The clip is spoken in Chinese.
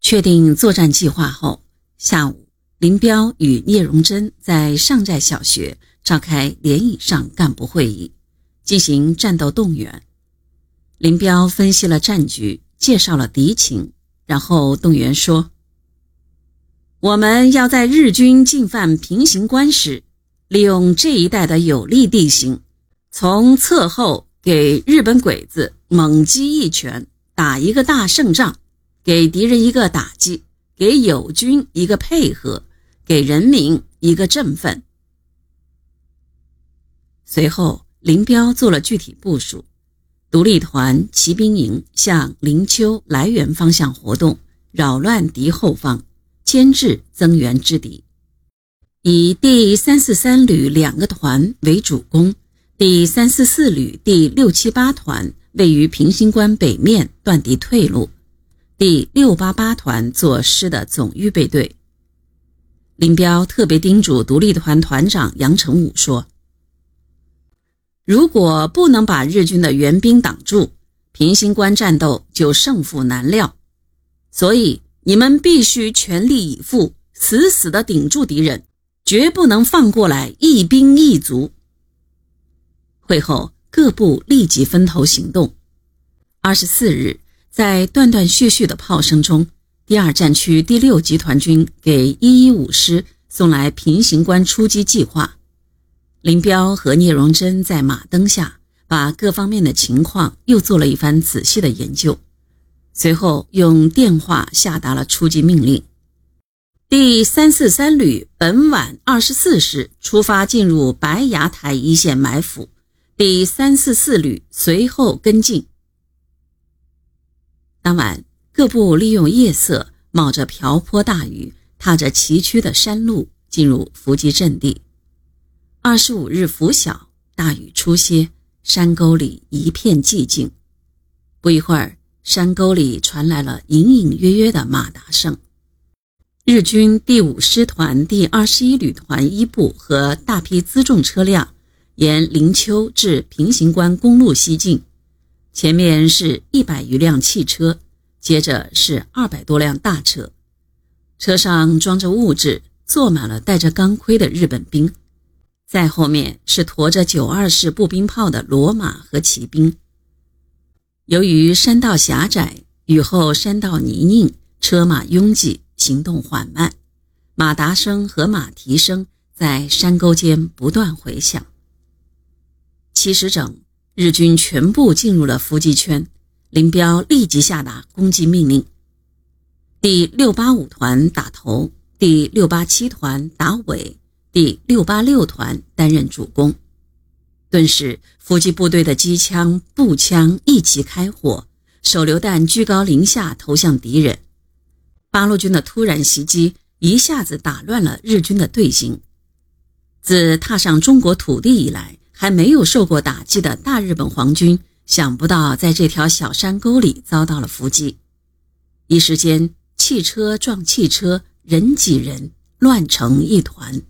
确定作战计划后，下午，林彪与聂荣臻在上寨小学召开连以上干部会议，进行战斗动员。林彪分析了战局，介绍了敌情，然后动员说：“我们要在日军进犯平型关时，利用这一带的有利地形，从侧后给日本鬼子猛击一拳，打一个大胜仗。”给敌人一个打击，给友军一个配合，给人民一个振奋。随后，林彪做了具体部署：独立团骑兵营向灵丘涞源方向活动，扰乱敌后方，牵制增援之敌；以第三四三旅两个团为主攻，第三四四旅第六七八团位于平型关北面，断敌退路。第六八八团做师的总预备队。林彪特别叮嘱独立团团长杨成武说：“如果不能把日军的援兵挡住，平型关战斗就胜负难料。所以你们必须全力以赴，死死地顶住敌人，绝不能放过来一兵一卒。”会后，各部立即分头行动。二十四日。在断断续续的炮声中，第二战区第六集团军给一一五师送来平型关出击计划。林彪和聂荣臻在马灯下，把各方面的情况又做了一番仔细的研究，随后用电话下达了出击命令：第三四三旅本晚二十四时出发进入白崖台一线埋伏，第三四四旅随后跟进。当晚，各部利用夜色，冒着瓢泼大雨，踏着崎岖的山路进入伏击阵地。二十五日拂晓，大雨初歇，山沟里一片寂静。不一会儿，山沟里传来了隐隐约约的马达声。日军第五师团第二十一旅团一部和大批辎重车辆沿灵丘至平型关公路西进。前面是一百余辆汽车，接着是二百多辆大车，车上装着物质，坐满了带着钢盔的日本兵。再后面是驮着九二式步兵炮的骡马和骑兵。由于山道狭窄，雨后山道泥泞，车马拥挤，行动缓慢，马达声和马蹄声在山沟间不断回响。七时整。日军全部进入了伏击圈，林彪立即下达攻击命令。第六八五团打头，第六八七团打尾，第六八六团担任主攻。顿时，伏击部队的机枪、步枪一起开火，手榴弹居高临下投向敌人。八路军的突然袭击一下子打乱了日军的队形。自踏上中国土地以来。还没有受过打击的大日本皇军，想不到在这条小山沟里遭到了伏击，一时间汽车撞汽车，人挤人，乱成一团。